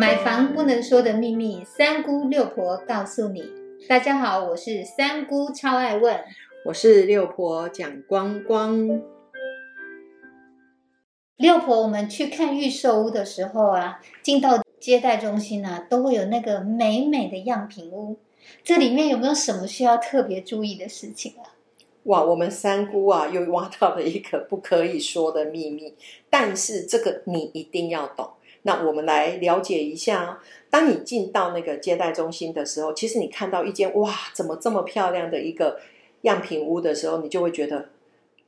买房不能说的秘密，三姑六婆告诉你。大家好，我是三姑，超爱问。我是六婆蒋光光。六婆，我们去看预售屋的时候啊，进到接待中心啊，都会有那个美美的样品屋。这里面有没有什么需要特别注意的事情啊？哇，我们三姑啊，又挖到了一个不可以说的秘密。但是这个你一定要懂。那我们来了解一下，当你进到那个接待中心的时候，其实你看到一间哇，怎么这么漂亮的一个样品屋的时候，你就会觉得，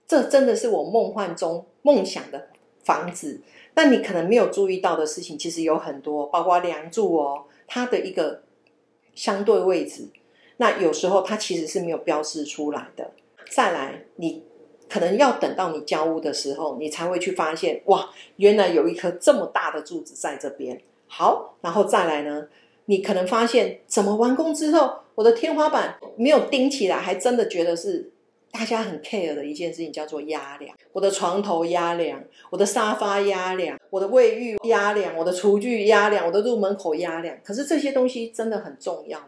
这真的是我梦幻中梦想的房子。那你可能没有注意到的事情，其实有很多，包括梁柱哦，它的一个相对位置，那有时候它其实是没有标示出来的。再来，你。可能要等到你交屋的时候，你才会去发现，哇，原来有一颗这么大的柱子在这边。好，然后再来呢，你可能发现，怎么完工之后，我的天花板没有钉起来，还真的觉得是大家很 care 的一件事情，叫做压梁。我的床头压梁，我的沙发压梁，我的卫浴压梁，我的厨具压梁，我的入门口压梁。可是这些东西真的很重要？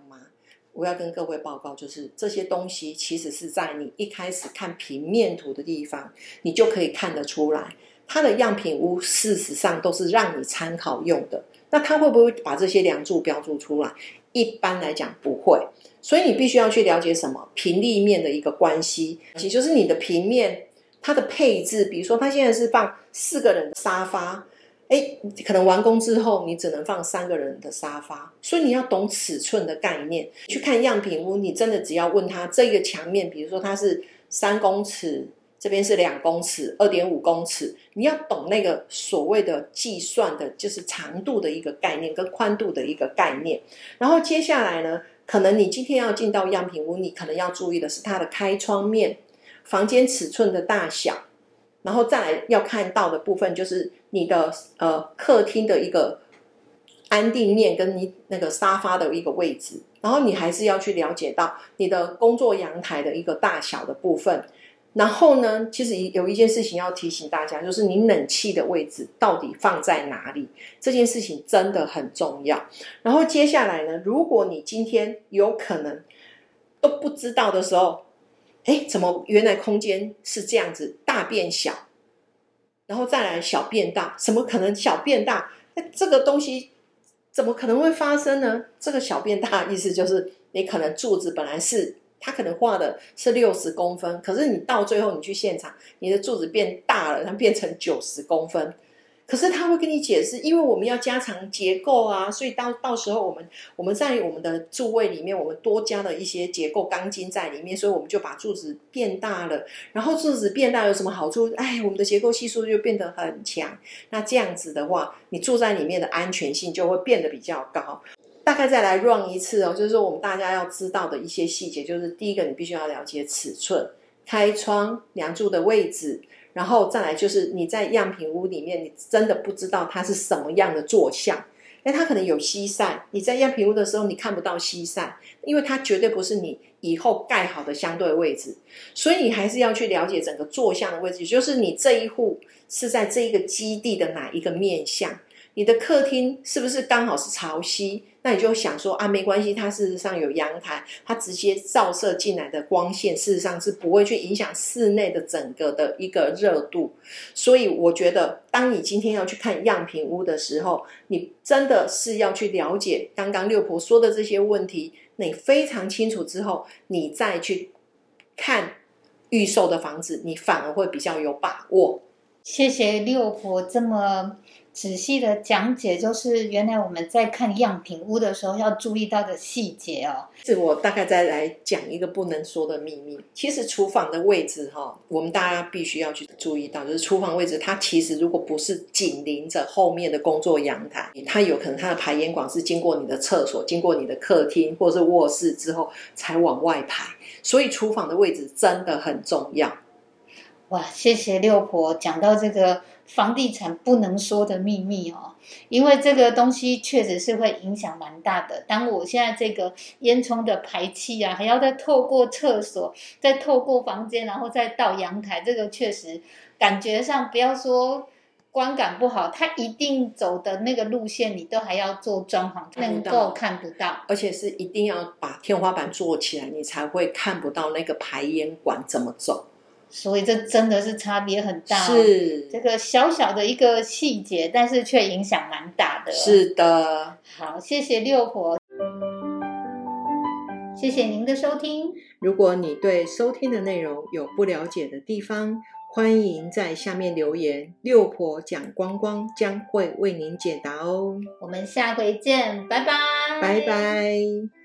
我要跟各位报告，就是这些东西其实是在你一开始看平面图的地方，你就可以看得出来，它的样品屋事实上都是让你参考用的。那它会不会把这些梁柱标注出来？一般来讲不会，所以你必须要去了解什么平立面的一个关系，也就是你的平面它的配置。比如说，它现在是放四个人的沙发。哎，可能完工之后你只能放三个人的沙发，所以你要懂尺寸的概念。去看样品屋，你真的只要问他这个墙面，比如说它是三公尺，这边是两公尺，二点五公尺，你要懂那个所谓的计算的，就是长度的一个概念跟宽度的一个概念。然后接下来呢，可能你今天要进到样品屋，你可能要注意的是它的开窗面、房间尺寸的大小。然后再来要看到的部分，就是你的呃客厅的一个安定面，跟你那个沙发的一个位置。然后你还是要去了解到你的工作阳台的一个大小的部分。然后呢，其实有一件事情要提醒大家，就是你冷气的位置到底放在哪里？这件事情真的很重要。然后接下来呢，如果你今天有可能都不知道的时候，哎，怎么原来空间是这样子，大变小，然后再来小变大，怎么可能小变大？那这个东西怎么可能会发生呢？这个小变大意思就是，你可能柱子本来是它可能画的是六十公分，可是你到最后你去现场，你的柱子变大了，它变成九十公分。可是他会跟你解释，因为我们要加长结构啊，所以到到时候我们我们在我们的柱位里面，我们多加了一些结构钢筋在里面，所以我们就把柱子变大了。然后柱子变大有什么好处？哎，我们的结构系数就变得很强。那这样子的话，你住在里面的安全性就会变得比较高。大概再来 run 一次哦，就是说我们大家要知道的一些细节，就是第一个，你必须要了解尺寸、开窗、梁柱的位置。然后再来就是你在样品屋里面，你真的不知道它是什么样的坐向，因为它可能有西晒。你在样品屋的时候，你看不到西晒，因为它绝对不是你以后盖好的相对位置。所以你还是要去了解整个坐向的位置，就是你这一户是在这一个基地的哪一个面向，你的客厅是不是刚好是朝西？那你就想说啊，没关系，它事实上有阳台，它直接照射进来的光线，事实上是不会去影响室内的整个的一个热度。所以我觉得，当你今天要去看样品屋的时候，你真的是要去了解刚刚六婆说的这些问题，你非常清楚之后，你再去看预售的房子，你反而会比较有把握。谢谢六婆这么。仔细的讲解，就是原来我们在看样品屋的时候要注意到的细节哦。这我大概再来讲一个不能说的秘密。其实厨房的位置哈，我们大家必须要去注意到，就是厨房位置它其实如果不是紧邻着后面的工作阳台，它有可能它的排烟管是经过你的厕所、经过你的客厅或是卧室之后才往外排，所以厨房的位置真的很重要。哇，谢谢六婆讲到这个房地产不能说的秘密哦，因为这个东西确实是会影响蛮大的。当我现在这个烟囱的排气啊，还要再透过厕所，再透过房间，然后再到阳台，这个确实感觉上不要说观感不好，它一定走的那个路线，你都还要做装潢，能够看不到。而且是一定要把天花板做起来，你才会看不到那个排烟管怎么走。所以这真的是差别很大、哦。是这个小小的一个细节，但是却影响蛮大的。，是的。好，谢谢六婆，谢谢您的收听。如果你对收听的内容有不了解的地方，欢迎在下面留言，六婆讲光光将会为您解答哦。我们下回见，拜拜，拜拜。